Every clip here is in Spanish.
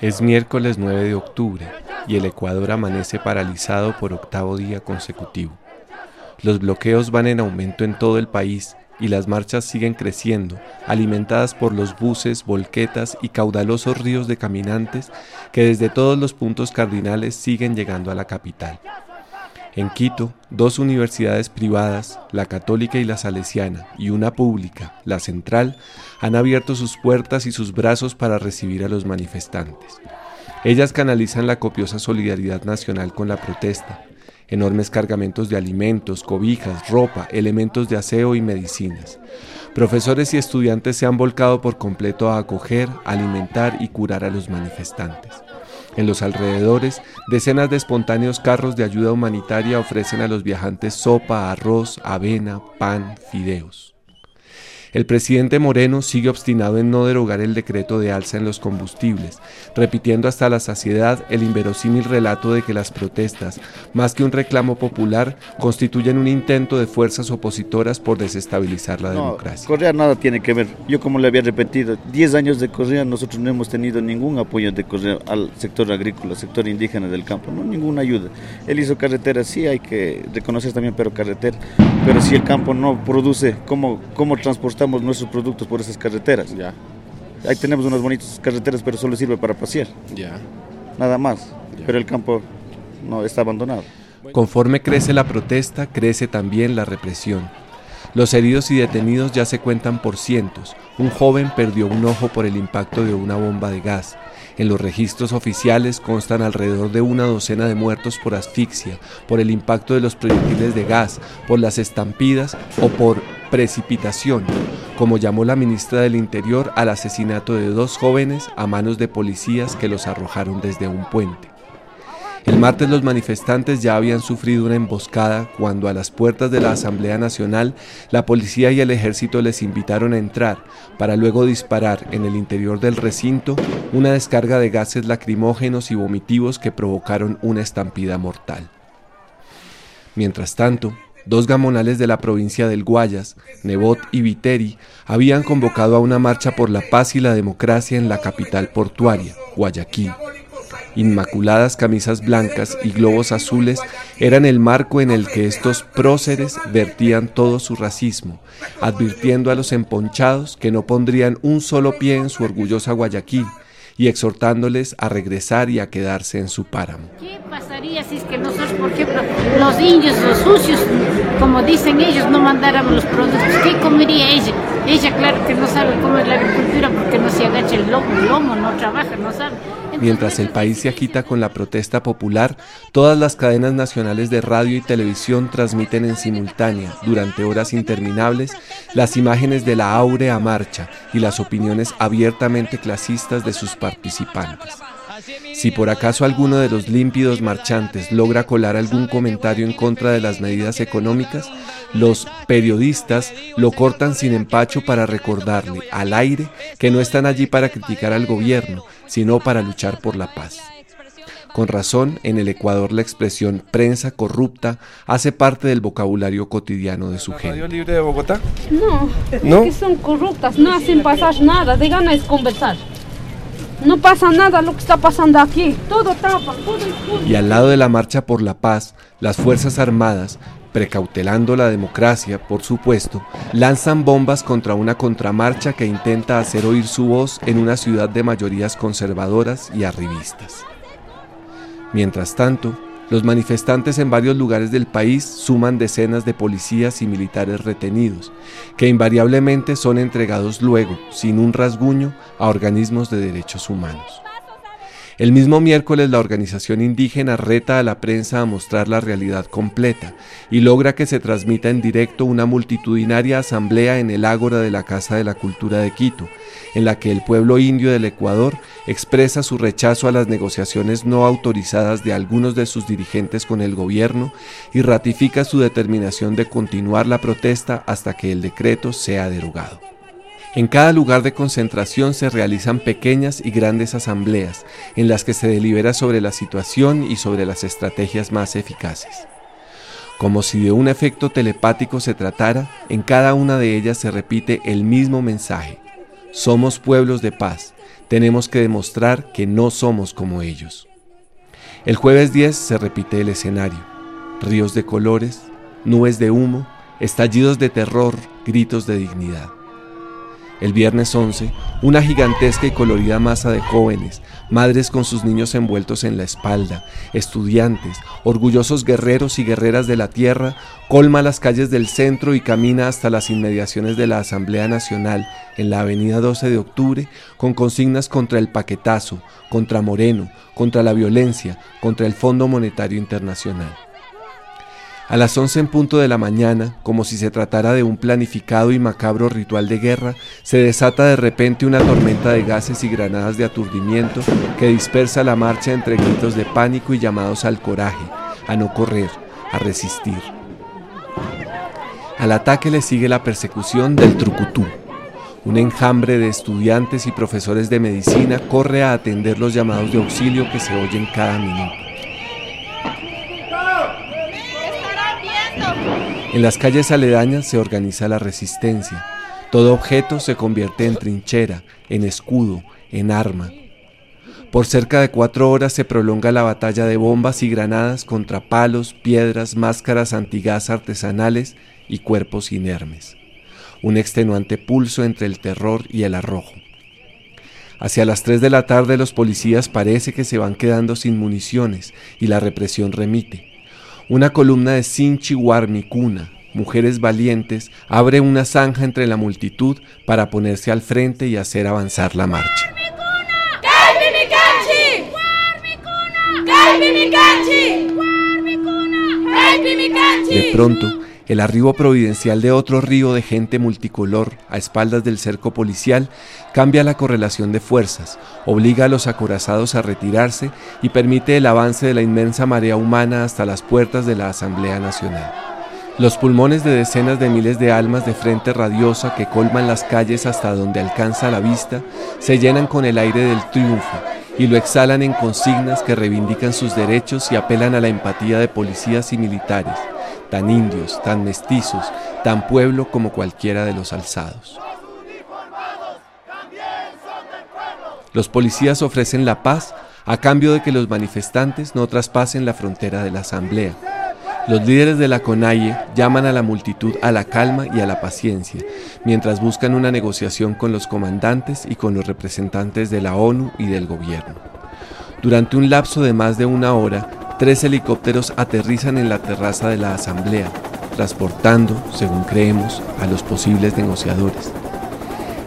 Es miércoles 9 de octubre y el Ecuador amanece paralizado por octavo día consecutivo. Los bloqueos van en aumento en todo el país y las marchas siguen creciendo, alimentadas por los buses, volquetas y caudalosos ríos de caminantes que desde todos los puntos cardinales siguen llegando a la capital. En Quito, dos universidades privadas, la católica y la salesiana, y una pública, la central, han abierto sus puertas y sus brazos para recibir a los manifestantes. Ellas canalizan la copiosa solidaridad nacional con la protesta, enormes cargamentos de alimentos, cobijas, ropa, elementos de aseo y medicinas. Profesores y estudiantes se han volcado por completo a acoger, alimentar y curar a los manifestantes. En los alrededores, decenas de espontáneos carros de ayuda humanitaria ofrecen a los viajantes sopa, arroz, avena, pan, fideos. El presidente Moreno sigue obstinado en no derogar el decreto de alza en los combustibles, repitiendo hasta la saciedad el inverosímil relato de que las protestas, más que un reclamo popular, constituyen un intento de fuerzas opositoras por desestabilizar la democracia. Correa nada tiene que ver. Yo como le había repetido, 10 años de Correa nosotros no hemos tenido ningún apoyo de Correa al sector agrícola, al sector indígena del campo, no ninguna ayuda. Él hizo carreteras, sí hay que reconocer también, pero carretera. Pero si el campo no produce, ¿cómo, cómo transportar? Nuestros productos por esas carreteras. Ya. Ahí tenemos unas bonitas carreteras, pero solo sirve para pasear. Ya. Nada más. Pero el campo no está abandonado. Conforme crece la protesta, crece también la represión. Los heridos y detenidos ya se cuentan por cientos. Un joven perdió un ojo por el impacto de una bomba de gas. En los registros oficiales constan alrededor de una docena de muertos por asfixia, por el impacto de los proyectiles de gas, por las estampidas o por precipitación, como llamó la ministra del Interior al asesinato de dos jóvenes a manos de policías que los arrojaron desde un puente. El martes los manifestantes ya habían sufrido una emboscada cuando a las puertas de la Asamblea Nacional la policía y el ejército les invitaron a entrar para luego disparar en el interior del recinto una descarga de gases lacrimógenos y vomitivos que provocaron una estampida mortal. Mientras tanto, dos gamonales de la provincia del Guayas, Nebot y Viteri, habían convocado a una marcha por la paz y la democracia en la capital portuaria, Guayaquil. Inmaculadas camisas blancas y globos azules eran el marco en el que estos próceres vertían todo su racismo, advirtiendo a los emponchados que no pondrían un solo pie en su orgullosa Guayaquil y exhortándoles a regresar y a quedarse en su páramo. ¿Qué pasaría si es que nosotros, por ejemplo, los indios, los sucios, como dicen ellos, no mandáramos los productos? ¿Qué comería ella? Ella, claro que no sabe cómo es la agricultura porque no se agacha el lomo, el lomo no trabaja, no sabe. Mientras el país se agita con la protesta popular, todas las cadenas nacionales de radio y televisión transmiten en simultánea, durante horas interminables, las imágenes de la áurea marcha y las opiniones abiertamente clasistas de sus participantes. Si por acaso alguno de los límpidos marchantes logra colar algún comentario en contra de las medidas económicas, los periodistas lo cortan sin empacho para recordarle al aire que no están allí para criticar al gobierno, sino para luchar por la paz. Con razón, en el Ecuador la expresión prensa corrupta hace parte del vocabulario cotidiano de su gente. ¿Radio Libre de Bogotá? No, ¿No? que son corruptas, no hacen pasar nada, de gana es conversar. No pasa nada lo que está pasando aquí, todo tapa, todo Y al lado de la marcha por la paz, las Fuerzas Armadas precautelando la democracia, por supuesto, lanzan bombas contra una contramarcha que intenta hacer oír su voz en una ciudad de mayorías conservadoras y arribistas. Mientras tanto, los manifestantes en varios lugares del país suman decenas de policías y militares retenidos, que invariablemente son entregados luego, sin un rasguño, a organismos de derechos humanos. El mismo miércoles la organización indígena reta a la prensa a mostrar la realidad completa y logra que se transmita en directo una multitudinaria asamblea en el ágora de la Casa de la Cultura de Quito, en la que el pueblo indio del Ecuador expresa su rechazo a las negociaciones no autorizadas de algunos de sus dirigentes con el gobierno y ratifica su determinación de continuar la protesta hasta que el decreto sea derogado. En cada lugar de concentración se realizan pequeñas y grandes asambleas en las que se delibera sobre la situación y sobre las estrategias más eficaces. Como si de un efecto telepático se tratara, en cada una de ellas se repite el mismo mensaje. Somos pueblos de paz, Tenemos que demostrar que no somos como ellos. El jueves 10 se repite el escenario. Ríos de colores, nubes de humo, estallidos de terror, gritos de dignidad. El viernes 11, una gigantesca y colorida masa de jóvenes, madres con sus niños envueltos en la espalda, estudiantes, orgullosos guerreros y guerreras de la tierra, colma las calles del centro y camina hasta las inmediaciones de la Asamblea Nacional en la avenida 12 de octubre con consignas contra el paquetazo, contra Moreno, contra la violencia, contra el Fondo Monetario Internacional. A las once en punto de la mañana, como si se tratara de un planificado y macabro ritual de guerra, se desata de repente una tormenta de gases y granadas de aturdimiento que dispersa la marcha entre gritos de pánico y llamados al coraje, a no correr, a resistir. Al ataque le sigue la persecución del trucutú. Un enjambre de estudiantes y profesores de medicina corre a atender los llamados de auxilio que se oyen cada minuto. En las calles aledañas se organiza la resistencia. Todo objeto se convierte en trinchera, en escudo, en arma. Por cerca de cuatro horas se prolonga la batalla de bombas y granadas contra palos, piedras, máscaras antigas artesanales y cuerpos inermes. Un extenuante pulso entre el terror y el arrojo. Hacia las tres de la tarde los policías parece que se van quedando sin municiones y la represión remite. Una columna de Sinchi Warmicuna, mujeres valientes, abre una zanja entre la multitud para ponerse al frente y hacer avanzar la marcha. De pronto, el arribo providencial de otro río de gente multicolor a espaldas del cerco policial cambia la correlación de fuerzas, obliga a los acorazados a retirarse y permite el avance de la inmensa marea humana hasta las puertas de la Asamblea Nacional. Los pulmones de decenas de miles de almas de frente radiosa que colman las calles hasta donde alcanza la vista se llenan con el aire del triunfo y lo exhalan en consignas que reivindican sus derechos y apelan a la empatía de policías y militares tan indios, tan mestizos, tan pueblo como cualquiera de los alzados. Los policías ofrecen la paz a cambio de que los manifestantes no traspasen la frontera de la asamblea. Los líderes de la CONAIE llaman a la multitud a la calma y a la paciencia, mientras buscan una negociación con los comandantes y con los representantes de la ONU y del gobierno. Durante un lapso de más de una hora, tres helicópteros aterrizan en la terraza de la Asamblea, transportando, según creemos, a los posibles negociadores.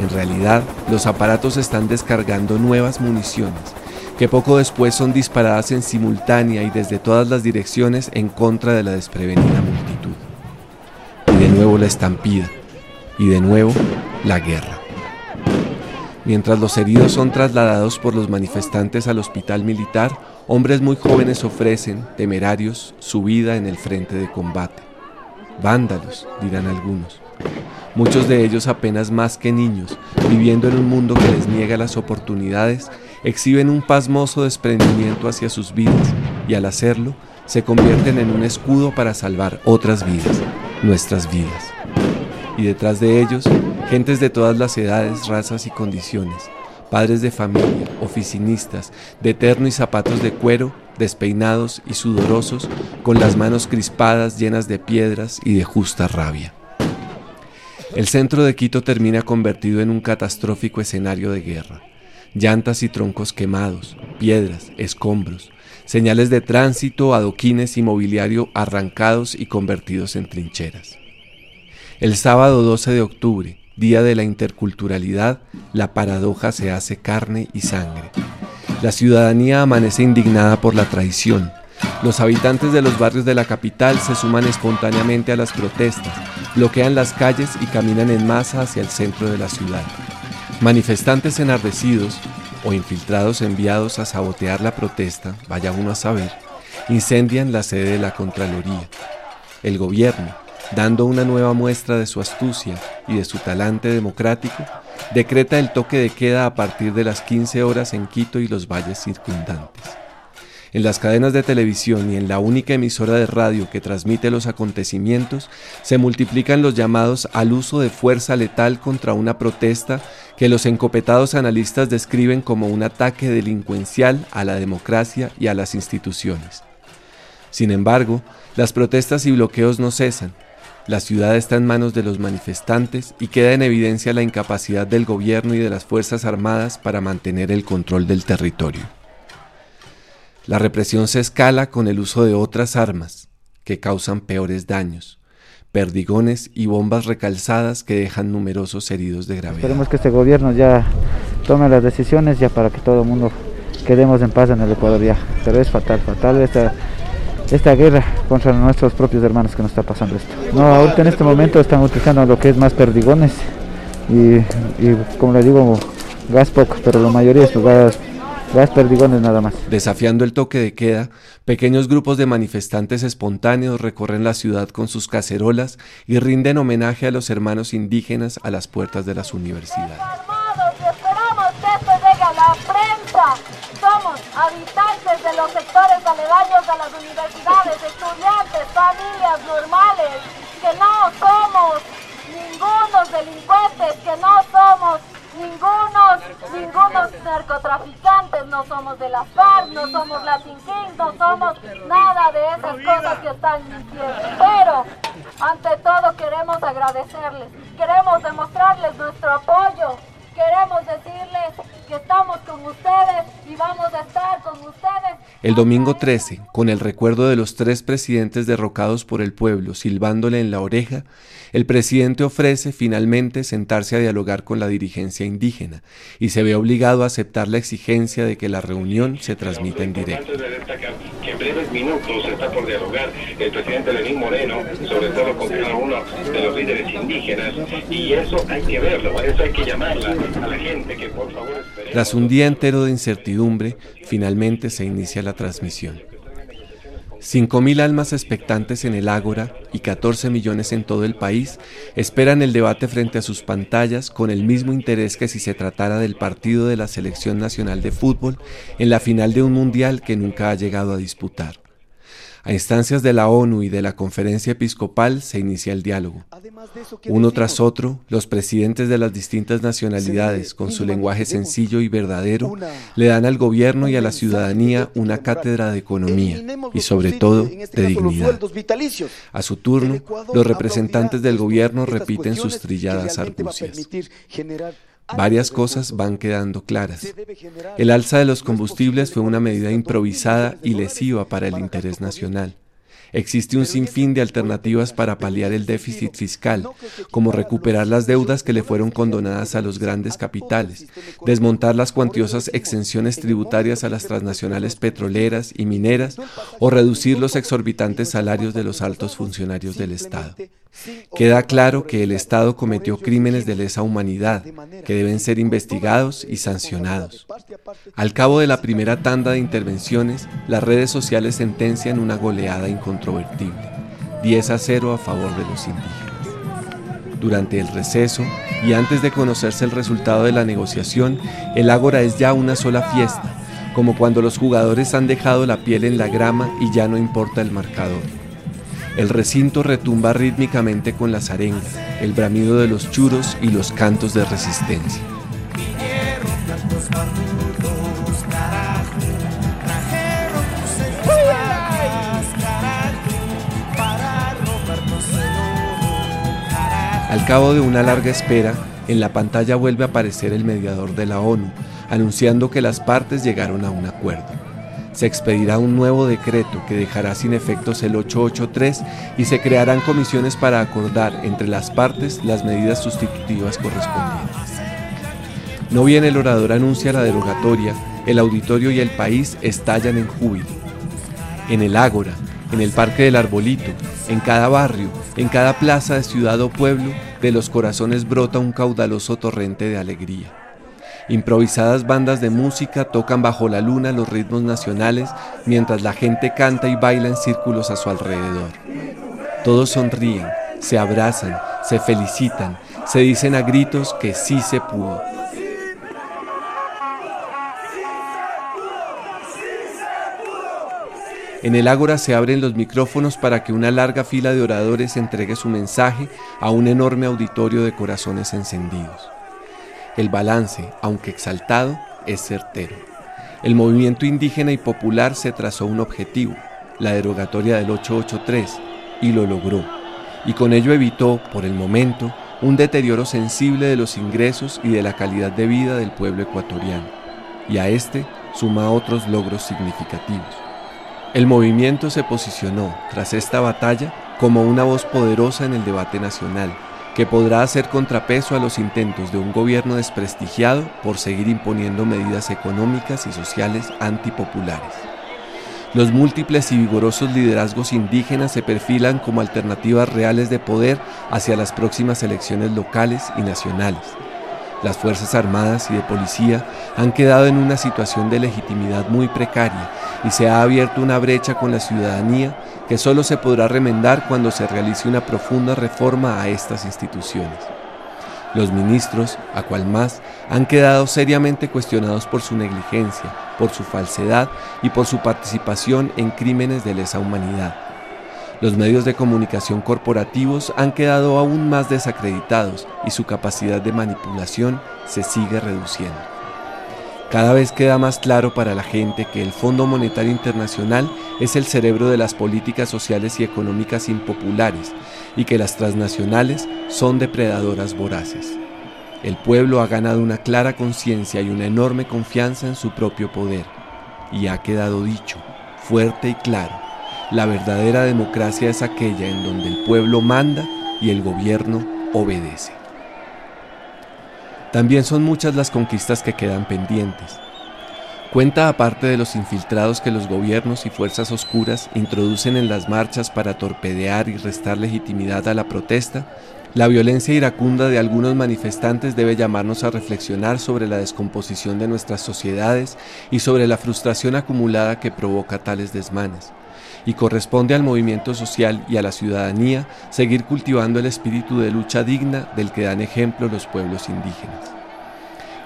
En realidad, los aparatos están descargando nuevas municiones, que poco después son disparadas en simultánea y desde todas las direcciones en contra de la desprevenida multitud. Y de nuevo la estampida, y de nuevo la guerra. Mientras los heridos son trasladados por los manifestantes al hospital militar, hombres muy jóvenes ofrecen, temerarios, su vida en el frente de combate. Vándalos, dirán algunos. Muchos de ellos apenas más que niños, viviendo en un mundo que les niega las oportunidades, exhiben un pasmoso desprendimiento hacia sus vidas y al hacerlo se convierten en un escudo para salvar otras vidas, nuestras vidas. Y detrás de ellos Gentes de todas las edades, razas y condiciones, padres de familia, oficinistas, de terno y zapatos de cuero, despeinados y sudorosos, con las manos crispadas llenas de piedras y de justa rabia. El centro de Quito termina convertido en un catastrófico escenario de guerra. Llantas y troncos quemados, piedras, escombros, señales de tránsito, adoquines y mobiliario arrancados y convertidos en trincheras. El sábado 12 de octubre, Día de la Interculturalidad, la paradoja se hace carne y sangre. La ciudadanía amanece indignada por la traición. Los habitantes de los barrios de la capital se suman espontáneamente a las protestas, bloquean las calles y caminan en masa hacia el centro de la ciudad. Manifestantes enardecidos o infiltrados enviados a sabotear la protesta, vaya uno a saber, incendian la sede de la Contraloría. El gobierno, dando una nueva muestra de su astucia y de su talante democrático, decreta el toque de queda a partir de las 15 horas en Quito y los valles circundantes. en las cadenas de televisión y en la única emisora de radio que transmite los acontecimientos, se multiplican los llamados al uso de fuerza letal contra una protesta que los encopetados analistas describen como un ataque delincuencial a la democracia y a las instituciones. Sin embargo, las protestas y bloqueos no cesan. La ciudad está en manos de los manifestantes y queda en evidencia la incapacidad del gobierno y de las Fuerzas Armadas para mantener el control del territorio. La represión se escala con el uso de otras armas que causan peores daños, perdigones y bombas recalzadas que dejan numerosos heridos de gravedad. Esperemos que este gobierno ya tome las decisiones ya para que todo el mundo quedemos en paz en el Ecuador ya. Pero es fatal, fatal esta, esta guerra contra nuestros propios hermanos que nos está pasando esto. No, ahorita en este momento están utilizando lo que es más perdigones y, y como le digo, gas poco, pero la mayoría es gas Gas perdigones nada más. Desafiando el toque de queda, pequeños grupos de manifestantes espontáneos recorren la ciudad con sus cacerolas y rinden homenaje a los hermanos indígenas a las puertas de las universidades. esperamos que esto llegue a la prensa. Habitantes de los sectores aledaños a las universidades, estudiantes, familias normales, que no somos ningunos delincuentes, que no somos ningunos, ningunos narcotraficantes, no somos de las FARC, no somos Latin King, no somos nada de esas cosas que están diciendo. Pero, ante todo queremos agradecerles, queremos demostrarles nuestro apoyo, queremos decirles que estamos con ustedes y vamos a estar con ustedes. El domingo 13, con el recuerdo de los tres presidentes derrocados por el pueblo silbándole en la oreja, el presidente ofrece finalmente sentarse a dialogar con la dirigencia indígena y se ve obligado a aceptar la exigencia de que la reunión se transmita en directo. Que en breves minutos está por dialogar el presidente Lenín Moreno, sobre todo con cada uno de los líderes indígenas, y eso hay que verlo, eso hay que llamarla a la gente que por favor... Tras un día entero de incertidumbre, finalmente se inicia la transmisión. 5.000 almas expectantes en el Ágora y 14 millones en todo el país esperan el debate frente a sus pantallas con el mismo interés que si se tratara del partido de la Selección Nacional de Fútbol en la final de un mundial que nunca ha llegado a disputar. A instancias de la ONU y de la Conferencia Episcopal se inicia el diálogo. Uno tras otro, los presidentes de las distintas nacionalidades, con su lenguaje sencillo y verdadero, le dan al gobierno y a la ciudadanía una cátedra de economía y sobre todo este de dignidad. A su turno, los representantes del gobierno repiten sus trilladas argucias. Varias cosas van quedando claras. El alza de los combustibles fue una medida improvisada y lesiva para el interés nacional. Existe un sinfín de alternativas para paliar el déficit fiscal, como recuperar las deudas que le fueron condonadas a los grandes capitales, desmontar las cuantiosas exenciones tributarias a las transnacionales petroleras y mineras o reducir los exorbitantes salarios de los altos funcionarios del Estado. Queda claro que el Estado cometió crímenes de lesa humanidad que deben ser investigados y sancionados. Al cabo de la primera tanda de intervenciones, las redes sociales sentencian una goleada incontrovertible, 10 a 0 a favor de los indígenas. Durante el receso y antes de conocerse el resultado de la negociación, el ágora es ya una sola fiesta, como cuando los jugadores han dejado la piel en la grama y ya no importa el marcador. El recinto retumba rítmicamente con las arengas, el bramido de los churos y los cantos de resistencia. Cabo de una larga espera, en la pantalla vuelve a aparecer el mediador de la ONU, anunciando que las partes llegaron a un acuerdo se expedirá un nuevo decreto que dejará sin efectos el 883 y se crearán comisiones para acordar entre las partes las medidas sustitutivas correspondientes. No bien el orador anuncia la derogatoria, el auditorio y el país estallan en júbilo. En el ágora, en el Parque del Arbolito, en cada barrio, en cada plaza de ciudad o pueblo, de los corazones brota un caudaloso torrente de alegría. Improvisadas bandas de música tocan bajo la luna los ritmos nacionales mientras la gente canta y baila en círculos a su alrededor. Todos sonríen, se abrazan, se felicitan, se dicen a gritos que sí se pudo. En el ágora se abren los micrófonos para que una larga fila de oradores entregue su mensaje a un enorme auditorio de corazones encendidos. El balance, aunque exaltado, es certero. El movimiento indígena y popular se trazó un objetivo, la derogatoria del 883, y lo logró. Y con ello evitó, por el momento, un deterioro sensible de los ingresos y de la calidad de vida del pueblo ecuatoriano. Y a este suma otros logros significativos. El movimiento se posicionó, tras esta batalla, como una voz poderosa en el debate nacional, que podrá hacer contrapeso a los intentos de un gobierno desprestigiado por seguir imponiendo medidas económicas y sociales antipopulares. Los múltiples y vigorosos liderazgos indígenas se perfilan como alternativas reales de poder hacia las próximas elecciones locales y nacionales. Las Fuerzas Armadas y de Policía han quedado en una situación de legitimidad muy precaria y se ha abierto una brecha con la ciudadanía que solo se podrá remendar cuando se realice una profunda reforma a estas instituciones. Los ministros, a cual más, han quedado seriamente cuestionados por su negligencia, por su falsedad y por su participación en crímenes de lesa humanidad. Los medios de comunicación corporativos han quedado aún más desacreditados y su capacidad de manipulación se sigue reduciendo. Cada vez queda más claro para la gente que el Fondo Monetario Internacional es el cerebro de las políticas sociales y económicas impopulares y que las transnacionales son depredadoras voraces. El pueblo ha ganado una clara conciencia y una enorme confianza en su propio poder. Y ha quedado dicho, fuerte y claro, la verdadera democracia es aquella en donde el pueblo manda y el gobierno obedece. También son muchas las conquistas que quedan pendientes. Cuenta aparte de los infiltrados que los gobiernos y fuerzas oscuras introducen en las marchas para torpedear y restar legitimidad a la protesta, la violencia iracunda de algunos manifestantes debe llamarnos a reflexionar sobre la descomposición de nuestras sociedades y sobre la frustración acumulada que provoca tales desmanes. Y corresponde al movimiento social y a la ciudadanía seguir cultivando el espíritu de lucha digna del que dan ejemplo los pueblos indígenas.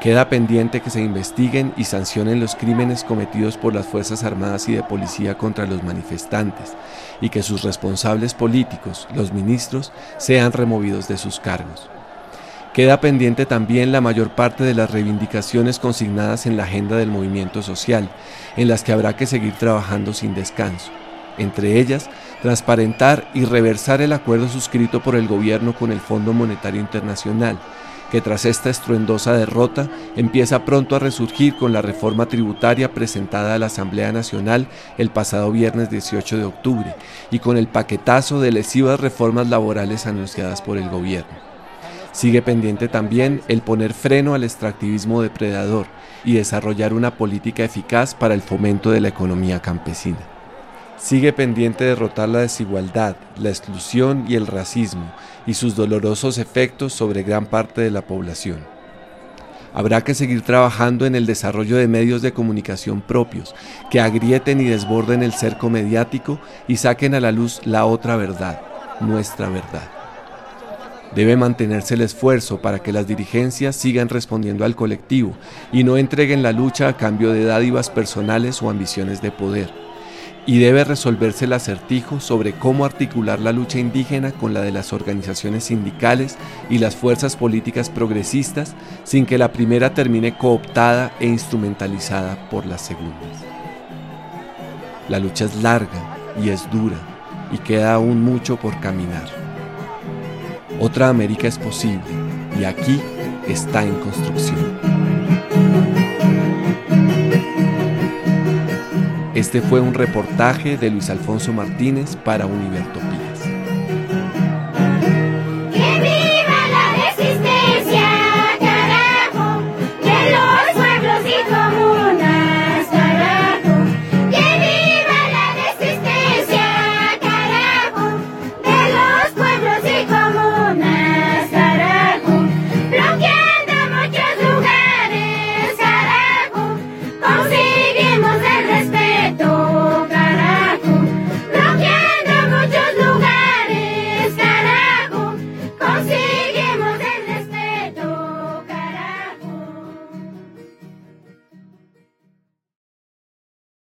Queda pendiente que se investiguen y sancionen los crímenes cometidos por las Fuerzas Armadas y de Policía contra los manifestantes y que sus responsables políticos, los ministros, sean removidos de sus cargos. Queda pendiente también la mayor parte de las reivindicaciones consignadas en la agenda del movimiento social, en las que habrá que seguir trabajando sin descanso. Entre ellas, transparentar y reversar el acuerdo suscrito por el gobierno con el Fondo Monetario Internacional, que tras esta estruendosa derrota empieza pronto a resurgir con la reforma tributaria presentada a la Asamblea Nacional el pasado viernes 18 de octubre y con el paquetazo de lesivas reformas laborales anunciadas por el gobierno. Sigue pendiente también el poner freno al extractivismo depredador y desarrollar una política eficaz para el fomento de la economía campesina. Sigue pendiente derrotar la desigualdad, la exclusión y el racismo y sus dolorosos efectos sobre gran parte de la población. Habrá que seguir trabajando en el desarrollo de medios de comunicación propios, que agrieten y desborden el cerco mediático y saquen a la luz la otra verdad, nuestra verdad. Debe mantenerse el esfuerzo para que las dirigencias sigan respondiendo al colectivo y no entreguen la lucha a cambio de dádivas personales o ambiciones de poder y debe resolverse el acertijo sobre cómo articular la lucha indígena con la de las organizaciones sindicales y las fuerzas políticas progresistas sin que la primera termine cooptada e instrumentalizada por las segundas. La lucha es larga y es dura y queda aún mucho por caminar. Otra América es posible y aquí está en construcción. Este fue un reportaje de Luis Alfonso Martínez para Univerto